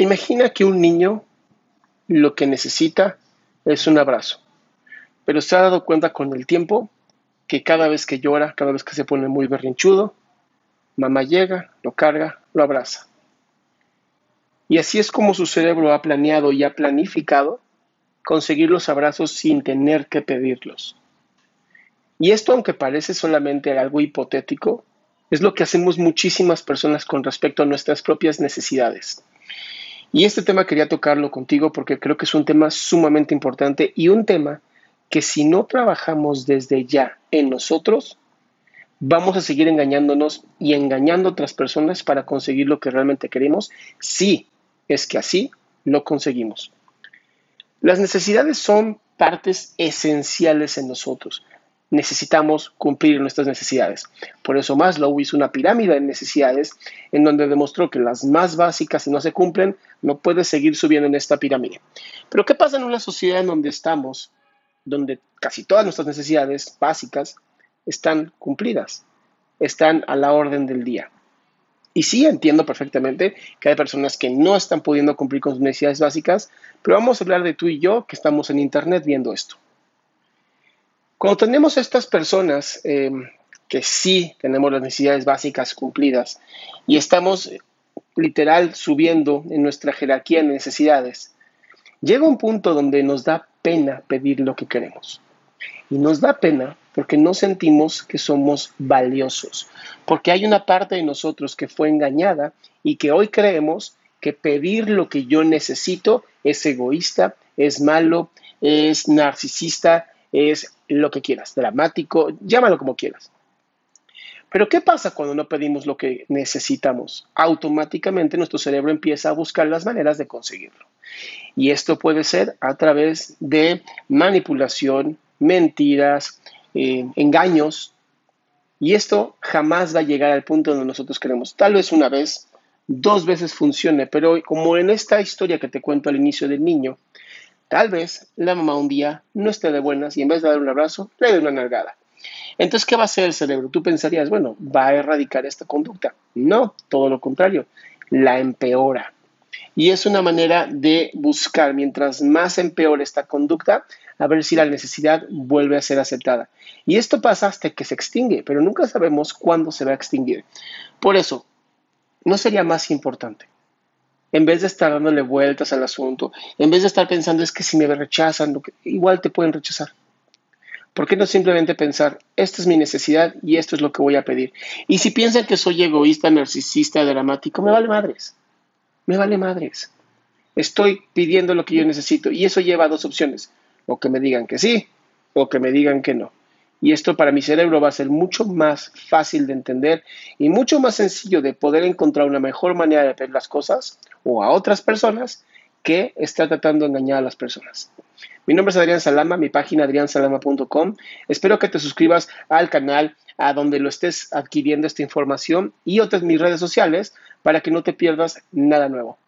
Imagina que un niño lo que necesita es un abrazo, pero se ha dado cuenta con el tiempo que cada vez que llora, cada vez que se pone muy berrinchudo, mamá llega, lo carga, lo abraza. Y así es como su cerebro ha planeado y ha planificado conseguir los abrazos sin tener que pedirlos. Y esto, aunque parece solamente algo hipotético, es lo que hacemos muchísimas personas con respecto a nuestras propias necesidades. Y este tema quería tocarlo contigo porque creo que es un tema sumamente importante y un tema que si no trabajamos desde ya en nosotros, vamos a seguir engañándonos y engañando a otras personas para conseguir lo que realmente queremos, si es que así lo conseguimos. Las necesidades son partes esenciales en nosotros necesitamos cumplir nuestras necesidades. Por eso Maslow hizo una pirámide de necesidades en donde demostró que las más básicas, si no se cumplen, no puedes seguir subiendo en esta pirámide. Pero ¿qué pasa en una sociedad en donde estamos, donde casi todas nuestras necesidades básicas están cumplidas, están a la orden del día? Y sí entiendo perfectamente que hay personas que no están pudiendo cumplir con sus necesidades básicas, pero vamos a hablar de tú y yo que estamos en Internet viendo esto. Cuando tenemos estas personas em, que sí tenemos las necesidades básicas cumplidas y estamos literal subiendo en nuestra jerarquía de necesidades, llega un punto donde nos da pena pedir lo que queremos. Y nos da pena porque no sentimos que somos valiosos, porque hay una parte de nosotros que fue engañada y que hoy creemos que pedir lo que yo necesito es egoísta, es malo, es narcisista, es lo que quieras, dramático, llámalo como quieras. Pero ¿qué pasa cuando no pedimos lo que necesitamos? Automáticamente nuestro cerebro empieza a buscar las maneras de conseguirlo. Y esto puede ser a través de manipulación, mentiras, eh, engaños. Y esto jamás va a llegar al punto donde nosotros queremos. Tal vez una vez, dos veces funcione, pero como en esta historia que te cuento al inicio del niño, Tal vez la mamá un día no esté de buenas y en vez de dar un abrazo, le dé una nalgada. Entonces, ¿qué va a hacer el cerebro? Tú pensarías, bueno, va a erradicar esta conducta. No, todo lo contrario, la empeora. Y es una manera de buscar, mientras más empeora esta conducta, a ver si la necesidad vuelve a ser aceptada. Y esto pasa hasta que se extingue, pero nunca sabemos cuándo se va a extinguir. Por eso, ¿no sería más importante en vez de estar dándole vueltas al asunto, en vez de estar pensando es que si me rechazan, igual te pueden rechazar. ¿Por qué no simplemente pensar, esta es mi necesidad y esto es lo que voy a pedir? Y si piensan que soy egoísta, narcisista, dramático, me vale madres. Me vale madres. Estoy pidiendo lo que yo necesito y eso lleva a dos opciones. O que me digan que sí o que me digan que no. Y esto para mi cerebro va a ser mucho más fácil de entender y mucho más sencillo de poder encontrar una mejor manera de ver las cosas o a otras personas que está tratando de engañar a las personas. Mi nombre es Adrián Salama, mi página adriansalama.com. Espero que te suscribas al canal a donde lo estés adquiriendo esta información y otras mis redes sociales para que no te pierdas nada nuevo.